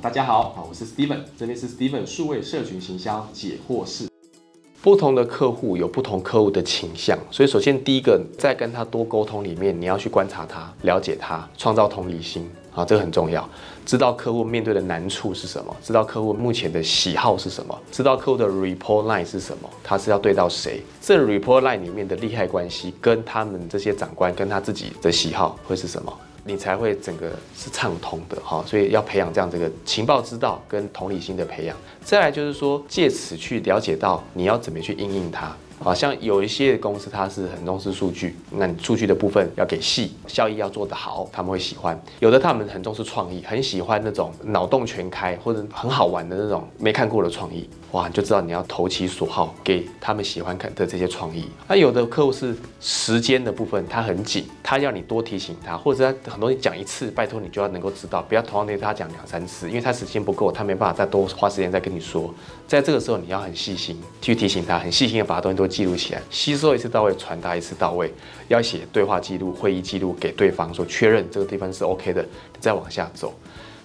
大家好，啊，我是 Steven，这边是 Steven 数位社群行销解惑室。不同的客户有不同客户的倾向，所以首先第一个，在跟他多沟通里面，你要去观察他，了解他，创造同理心，啊，这个很重要。知道客户面对的难处是什么，知道客户目前的喜好是什么，知道客户的 report line 是什么，他是要对到谁，这 report line 里面的利害关系跟他们这些长官跟他自己的喜好会是什么？你才会整个是畅通的哈，所以要培养这样这个情报之道跟同理心的培养。再来就是说，借此去了解到你要怎么去应用它。好像有一些公司它是很重视数据，那你数据的部分要给细，效益要做得好，他们会喜欢。有的他们很重视创意，很喜欢那种脑洞全开或者很好玩的那种没看过的创意，哇，你就知道你要投其所好，给他们喜欢看的这些创意。那有的客户是时间的部分，他很紧，他要你多提醒他，或者他很多你讲一次，拜托你就要能够知道，不要同样的他讲两三次，因为他时间不够，他没办法再多花时间再跟你说。在这个时候你要很细心去提醒他，很细心的把东西都。记录起来，吸收一次到位，传达一次到位。要写对话记录、会议记录给对方，说确认这个地方是 OK 的，再往下走。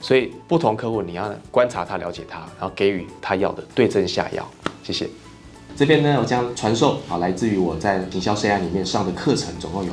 所以不同客户你要观察他、了解他，然后给予他要的，对症下药。谢谢。这边呢，我将传授啊，来自于我在营销 CI 里面上的课程，总共有